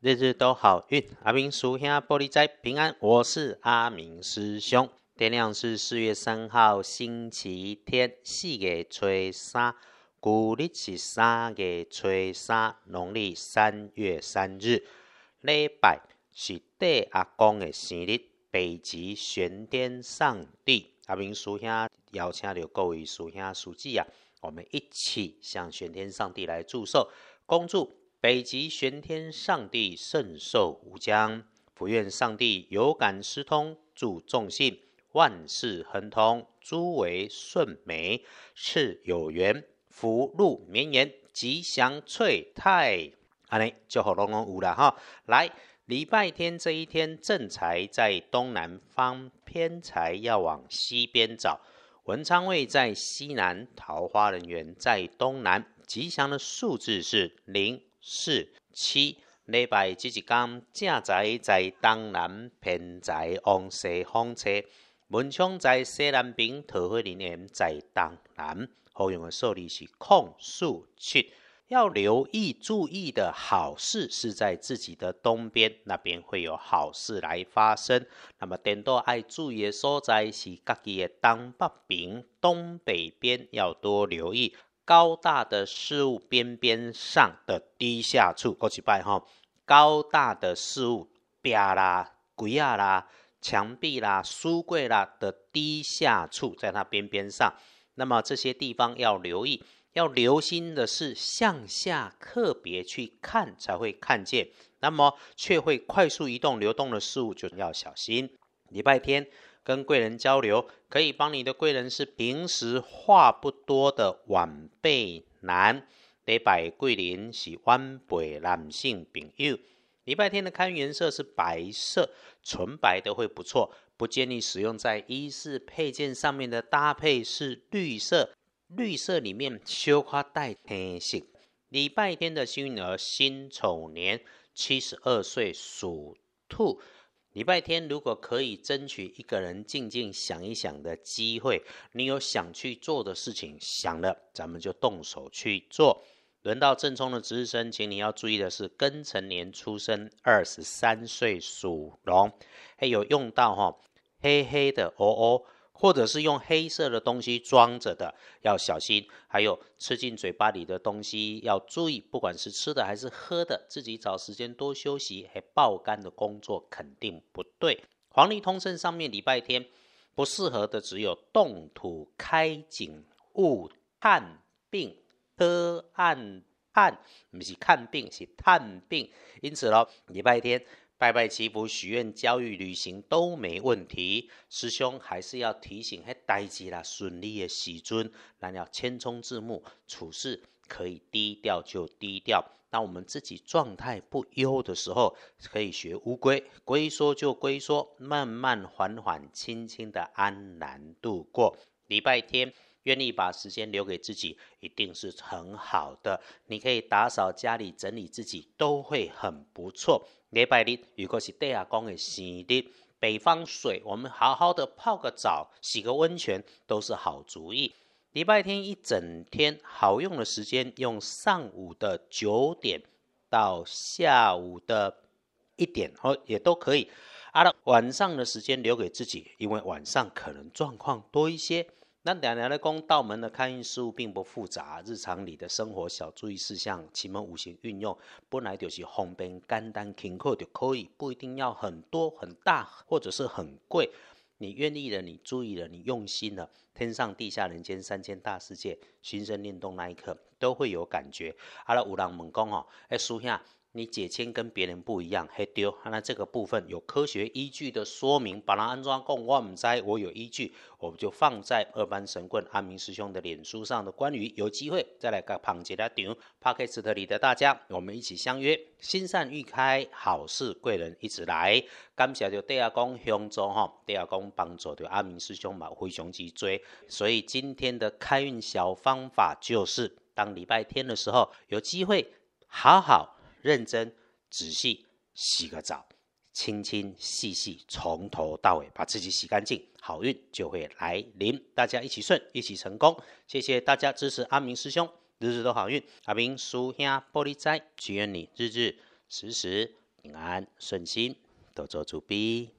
日日都好运。阿明叔兄玻璃斋平安，我是阿明师兄。天亮是四月三号星期天，四月初三，古历是三月初三，农历三月三日，礼拜是帝阿公的生日，北极玄天上帝。阿明叔兄邀请了各位叔兄叔姊啊，我们一起向玄天上帝来祝寿，恭祝。北极玄天上帝圣寿无疆，福愿上帝有感私通，祝众信万事亨通，诸为顺美，赐有缘，福禄绵延，吉祥翠泰。安尼就好龙龙有了哈。来，礼拜天这一天，正财在东南方，偏财要往西边找。文昌位在西南，桃花人缘在东南。吉祥的数字是零。四七礼拜这一天，正在在东南，偏在往西方车。文昌在西南边，桃花林园在东南。好用的数字是空数七。要留意注意的好事是在自己的东边，那边会有好事来发生。那么，点多爱注意的所在是家己的东北边、东北边要多留意。高大的事物边边上的低下处，过去拜哈。高大的事物，壁啦、柜啊啦、墙壁啦、书柜啦的低下处，在它边边上。那么这些地方要留意，要留心的是向下特别去看，才会看见。那么却会快速移动、流动的事物，就要小心。礼拜天。跟贵人交流，可以帮你的贵人是平时话不多的晚辈男。礼拜桂林是晚辈男性朋友。礼拜天的看颜色是白色，纯白的会不错，不建议使用在衣饰配件上面的搭配是绿色，绿色里面修花带黑色。礼拜天的幸运儿辛丑年七十二岁属兔。礼拜天如果可以争取一个人静静想一想的机会，你有想去做的事情，想了，咱们就动手去做。轮到正冲的值日生，请你要注意的是，庚辰年出生，二十三岁属龙，还有用到哈黑黑的哦哦。或者是用黑色的东西装着的，要小心。还有吃进嘴巴里的东西要注意，不管是吃的还是喝的，自己找时间多休息。还爆肝的工作肯定不对。黄历通胜上面礼拜天不适合的只有动土开井勿探病喝暗探，不是看病是探病。因此咯，礼拜天。拜拜祈福、许愿、教育、旅行都没问题。师兄还是要提醒，嘿，代志啦，顺利的喜尊，那要谦冲自牧，处事可以低调就低调。当我们自己状态不优的时候，可以学乌龟，龟缩就龟缩，慢慢、缓缓、轻轻的安然度过。礼拜天。愿意把时间留给自己，一定是很好的。你可以打扫家里、整理自己，都会很不错。礼拜日如果是地下公的生日，北方水，我们好好的泡个澡、洗个温泉，都是好主意。礼拜天一整天好用的时间，用上午的九点到下午的一点，哦，也都可以。啊，晚上的时间留给自己，因为晚上可能状况多一些。那两年的宫道门的开运事务并不复杂，日常里的生活小注意事项，奇门五行运用本来就是方便简单轻巧就可以，不一定要很多很大或者是很贵。你愿意了，你注意了，你用心了，天上地下人间三千大世界，心生念动那一刻都会有感觉。好了，五郎猛攻哦，哎，叔下。你解签跟别人不一样，嘿丢，那这个部分有科学依据的说明，把它安装供我们在，我有依据，我们就放在二班神棍阿明师兄的脸书上的。关于有机会再来个旁节的顶 p a r k e s t 里的大家，我们一起相约，心善欲开，好事贵人一直来。感谢就第二公相助哈，第二公帮助对阿明师兄嘛，非常之追。所以今天的开运小方法就是，当礼拜天的时候，有机会好好。认真、仔细洗个澡，清清细细，从头到尾把自己洗干净，好运就会来临。大家一起顺，一起成功。谢谢大家支持阿明师兄，日日都好运。阿明叔兄玻璃斋，祈愿你日日时时平安顺心，多做主逼。